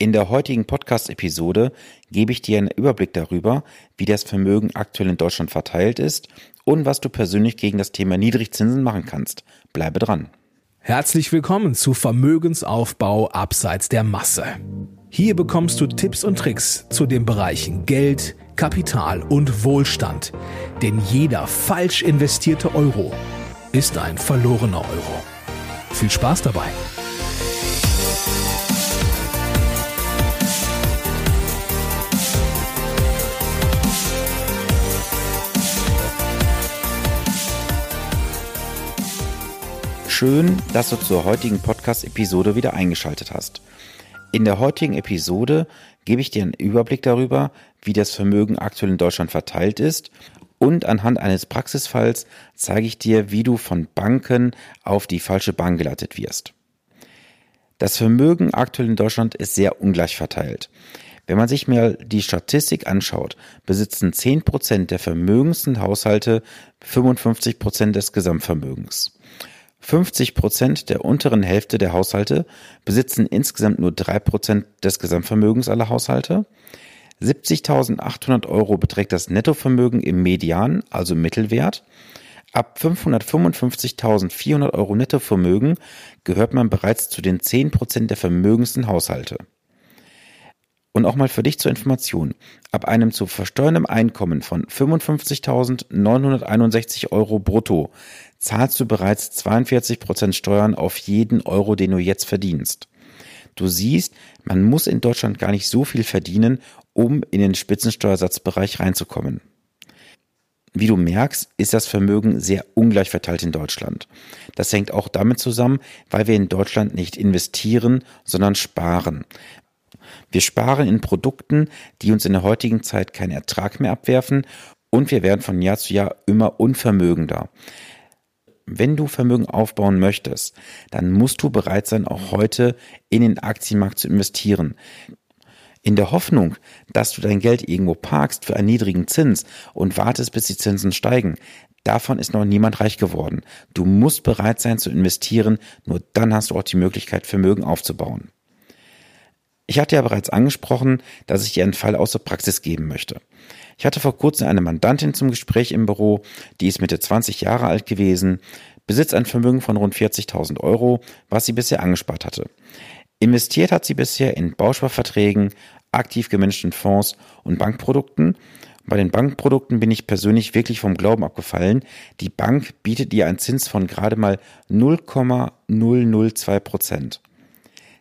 In der heutigen Podcast-Episode gebe ich dir einen Überblick darüber, wie das Vermögen aktuell in Deutschland verteilt ist und was du persönlich gegen das Thema Niedrigzinsen machen kannst. Bleibe dran. Herzlich willkommen zu Vermögensaufbau abseits der Masse. Hier bekommst du Tipps und Tricks zu den Bereichen Geld, Kapital und Wohlstand. Denn jeder falsch investierte Euro ist ein verlorener Euro. Viel Spaß dabei! Schön, dass du zur heutigen Podcast-Episode wieder eingeschaltet hast. In der heutigen Episode gebe ich dir einen Überblick darüber, wie das Vermögen aktuell in Deutschland verteilt ist und anhand eines Praxisfalls zeige ich dir, wie du von Banken auf die falsche Bank geleitet wirst. Das Vermögen aktuell in Deutschland ist sehr ungleich verteilt. Wenn man sich mal die Statistik anschaut, besitzen 10% der vermögendsten Haushalte 55% des Gesamtvermögens. 50 Prozent der unteren Hälfte der Haushalte besitzen insgesamt nur drei Prozent des Gesamtvermögens aller Haushalte. 70.800 Euro beträgt das Nettovermögen im Median, also Mittelwert. Ab 555.400 Euro Nettovermögen gehört man bereits zu den 10 Prozent der vermögendsten Haushalte. Und auch mal für dich zur Information. Ab einem zu versteuerndem Einkommen von 55.961 Euro brutto zahlst du bereits 42 Prozent Steuern auf jeden Euro, den du jetzt verdienst. Du siehst, man muss in Deutschland gar nicht so viel verdienen, um in den Spitzensteuersatzbereich reinzukommen. Wie du merkst, ist das Vermögen sehr ungleich verteilt in Deutschland. Das hängt auch damit zusammen, weil wir in Deutschland nicht investieren, sondern sparen. Wir sparen in Produkten, die uns in der heutigen Zeit keinen Ertrag mehr abwerfen und wir werden von Jahr zu Jahr immer unvermögender wenn du Vermögen aufbauen möchtest, dann musst du bereit sein, auch heute in den Aktienmarkt zu investieren. In der Hoffnung, dass du dein Geld irgendwo parkst für einen niedrigen Zins und wartest, bis die Zinsen steigen, davon ist noch niemand reich geworden. Du musst bereit sein zu investieren, nur dann hast du auch die Möglichkeit, Vermögen aufzubauen. Ich hatte ja bereits angesprochen, dass ich dir einen Fall aus der Praxis geben möchte. Ich hatte vor kurzem eine Mandantin zum Gespräch im Büro, die ist Mitte 20 Jahre alt gewesen, besitzt ein Vermögen von rund 40.000 Euro, was sie bisher angespart hatte. Investiert hat sie bisher in Bausparverträgen, aktiv gemanagten Fonds und Bankprodukten. Bei den Bankprodukten bin ich persönlich wirklich vom Glauben abgefallen. Die Bank bietet ihr einen Zins von gerade mal 0,002 Prozent.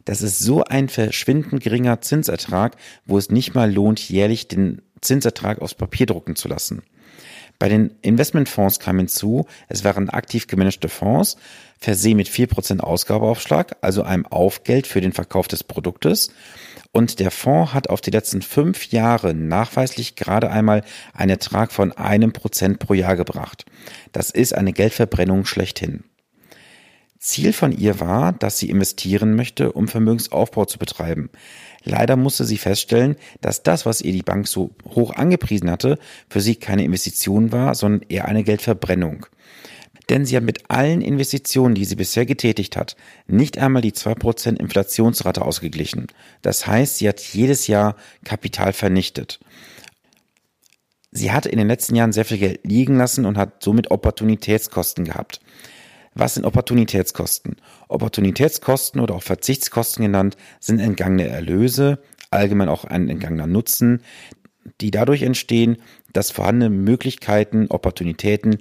Das ist so ein verschwindend geringer Zinsertrag, wo es nicht mal lohnt, jährlich den Zinsertrag aufs Papier drucken zu lassen. Bei den Investmentfonds kam hinzu, es waren aktiv gemanagte Fonds, versehen mit 4% Ausgabeaufschlag, also einem Aufgeld für den Verkauf des Produktes. Und der Fonds hat auf die letzten fünf Jahre nachweislich gerade einmal einen Ertrag von einem Prozent pro Jahr gebracht. Das ist eine Geldverbrennung schlechthin. Ziel von ihr war, dass sie investieren möchte, um Vermögensaufbau zu betreiben. Leider musste sie feststellen, dass das, was ihr die Bank so hoch angepriesen hatte, für sie keine Investition war, sondern eher eine Geldverbrennung. Denn sie hat mit allen Investitionen, die sie bisher getätigt hat, nicht einmal die 2% Inflationsrate ausgeglichen. Das heißt, sie hat jedes Jahr Kapital vernichtet. Sie hatte in den letzten Jahren sehr viel Geld liegen lassen und hat somit Opportunitätskosten gehabt. Was sind Opportunitätskosten? Opportunitätskosten oder auch Verzichtskosten genannt sind entgangene Erlöse, allgemein auch ein entgangener Nutzen, die dadurch entstehen, dass vorhandene Möglichkeiten, Opportunitäten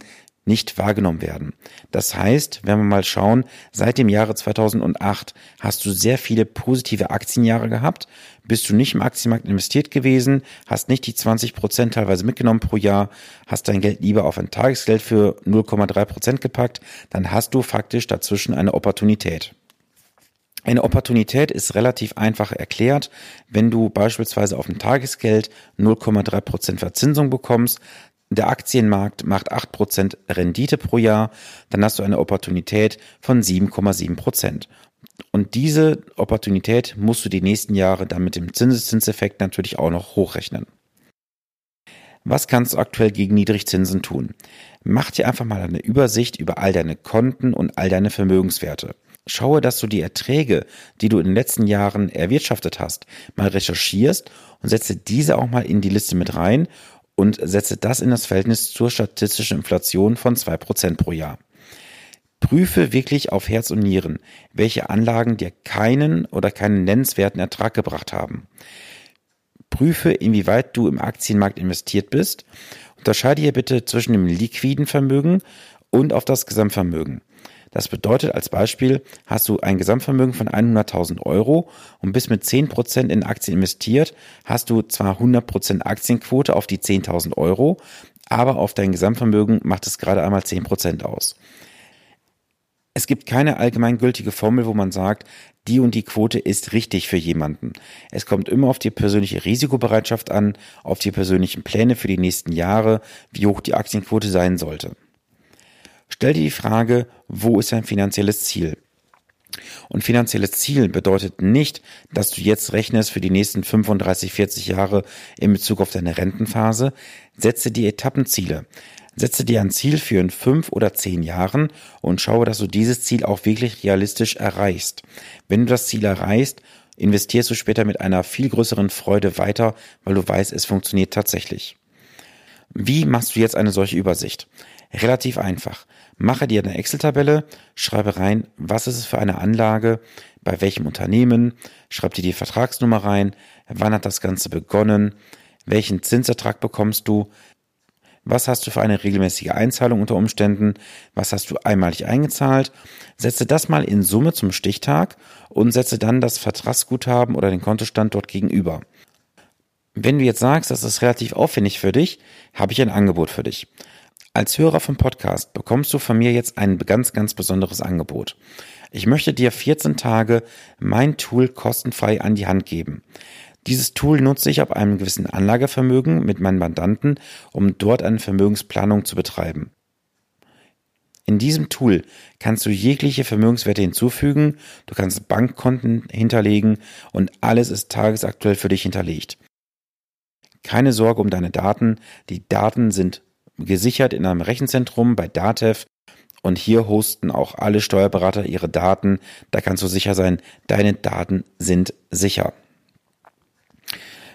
nicht wahrgenommen werden. Das heißt, wenn wir mal schauen, seit dem Jahre 2008 hast du sehr viele positive Aktienjahre gehabt, bist du nicht im Aktienmarkt investiert gewesen, hast nicht die 20 Prozent teilweise mitgenommen pro Jahr, hast dein Geld lieber auf ein Tagesgeld für 0,3 Prozent gepackt, dann hast du faktisch dazwischen eine Opportunität. Eine Opportunität ist relativ einfach erklärt. Wenn du beispielsweise auf dem Tagesgeld 0,3 Prozent Verzinsung bekommst, der Aktienmarkt macht 8% Rendite pro Jahr, dann hast du eine Opportunität von 7,7%. Und diese Opportunität musst du die nächsten Jahre dann mit dem Zinseszinseffekt natürlich auch noch hochrechnen. Was kannst du aktuell gegen Niedrigzinsen tun? Mach dir einfach mal eine Übersicht über all deine Konten und all deine Vermögenswerte. Schaue, dass du die Erträge, die du in den letzten Jahren erwirtschaftet hast, mal recherchierst und setze diese auch mal in die Liste mit rein und setze das in das Verhältnis zur statistischen Inflation von zwei Prozent pro Jahr. Prüfe wirklich auf Herz und Nieren, welche Anlagen dir keinen oder keinen nennenswerten Ertrag gebracht haben. Prüfe, inwieweit du im Aktienmarkt investiert bist. Unterscheide hier bitte zwischen dem liquiden Vermögen und auf das Gesamtvermögen. Das bedeutet als Beispiel, hast du ein Gesamtvermögen von 100.000 Euro und bist mit 10% in Aktien investiert, hast du zwar 100% Aktienquote auf die 10.000 Euro, aber auf dein Gesamtvermögen macht es gerade einmal 10% aus. Es gibt keine allgemeingültige Formel, wo man sagt, die und die Quote ist richtig für jemanden. Es kommt immer auf die persönliche Risikobereitschaft an, auf die persönlichen Pläne für die nächsten Jahre, wie hoch die Aktienquote sein sollte. Stell dir die Frage, wo ist dein finanzielles Ziel? Und finanzielles Ziel bedeutet nicht, dass du jetzt rechnest für die nächsten 35, 40 Jahre in Bezug auf deine Rentenphase. Setze die Etappenziele. Setze dir ein Ziel für in fünf oder zehn Jahren und schaue, dass du dieses Ziel auch wirklich realistisch erreichst. Wenn du das Ziel erreichst, investierst du später mit einer viel größeren Freude weiter, weil du weißt, es funktioniert tatsächlich. Wie machst du jetzt eine solche Übersicht? Relativ einfach. Mache dir eine Excel-Tabelle, schreibe rein, was ist es für eine Anlage, bei welchem Unternehmen, schreib dir die Vertragsnummer rein, wann hat das Ganze begonnen, welchen Zinsertrag bekommst du, was hast du für eine regelmäßige Einzahlung unter Umständen, was hast du einmalig eingezahlt, setze das mal in Summe zum Stichtag und setze dann das Vertragsguthaben oder den Kontostand dort gegenüber. Wenn du jetzt sagst, das ist relativ aufwendig für dich, habe ich ein Angebot für dich. Als Hörer vom Podcast bekommst du von mir jetzt ein ganz, ganz besonderes Angebot. Ich möchte dir 14 Tage mein Tool kostenfrei an die Hand geben. Dieses Tool nutze ich ab einem gewissen Anlagevermögen mit meinen Mandanten, um dort eine Vermögensplanung zu betreiben. In diesem Tool kannst du jegliche Vermögenswerte hinzufügen, du kannst Bankkonten hinterlegen und alles ist tagesaktuell für dich hinterlegt. Keine Sorge um deine Daten, die Daten sind gesichert in einem Rechenzentrum bei Datev und hier hosten auch alle Steuerberater ihre Daten. Da kannst du sicher sein, deine Daten sind sicher.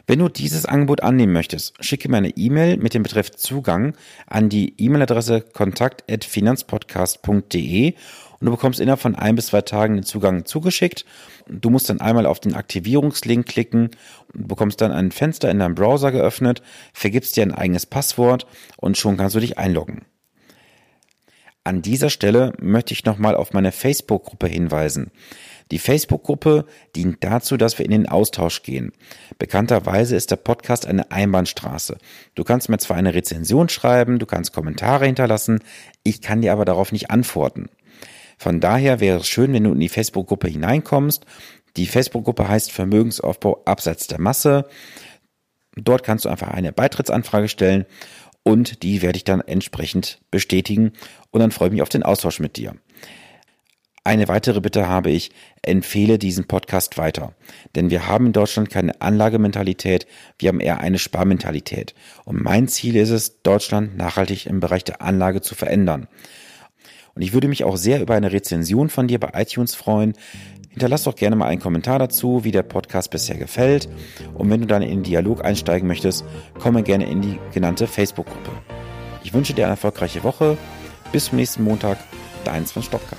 Wenn du dieses Angebot annehmen möchtest, schicke mir eine E-Mail mit dem Betreff Zugang an die E-Mail-Adresse kontakt.finanzpodcast.de und du bekommst innerhalb von ein bis zwei Tagen den Zugang zugeschickt. Du musst dann einmal auf den Aktivierungslink klicken und bekommst dann ein Fenster in deinem Browser geöffnet, vergibst dir ein eigenes Passwort und schon kannst du dich einloggen. An dieser Stelle möchte ich nochmal auf meine Facebook-Gruppe hinweisen. Die Facebook-Gruppe dient dazu, dass wir in den Austausch gehen. Bekannterweise ist der Podcast eine Einbahnstraße. Du kannst mir zwar eine Rezension schreiben, du kannst Kommentare hinterlassen, ich kann dir aber darauf nicht antworten. Von daher wäre es schön, wenn du in die Facebook-Gruppe hineinkommst. Die Facebook-Gruppe heißt Vermögensaufbau abseits der Masse. Dort kannst du einfach eine Beitrittsanfrage stellen und die werde ich dann entsprechend bestätigen und dann freue ich mich auf den Austausch mit dir. Eine weitere Bitte habe ich, empfehle diesen Podcast weiter. Denn wir haben in Deutschland keine Anlagementalität, wir haben eher eine Sparmentalität. Und mein Ziel ist es, Deutschland nachhaltig im Bereich der Anlage zu verändern. Und ich würde mich auch sehr über eine Rezension von dir bei iTunes freuen. Hinterlass doch gerne mal einen Kommentar dazu, wie der Podcast bisher gefällt. Und wenn du dann in den Dialog einsteigen möchtest, komme gerne in die genannte Facebook-Gruppe. Ich wünsche dir eine erfolgreiche Woche. Bis zum nächsten Montag. Dein Sven Stopka.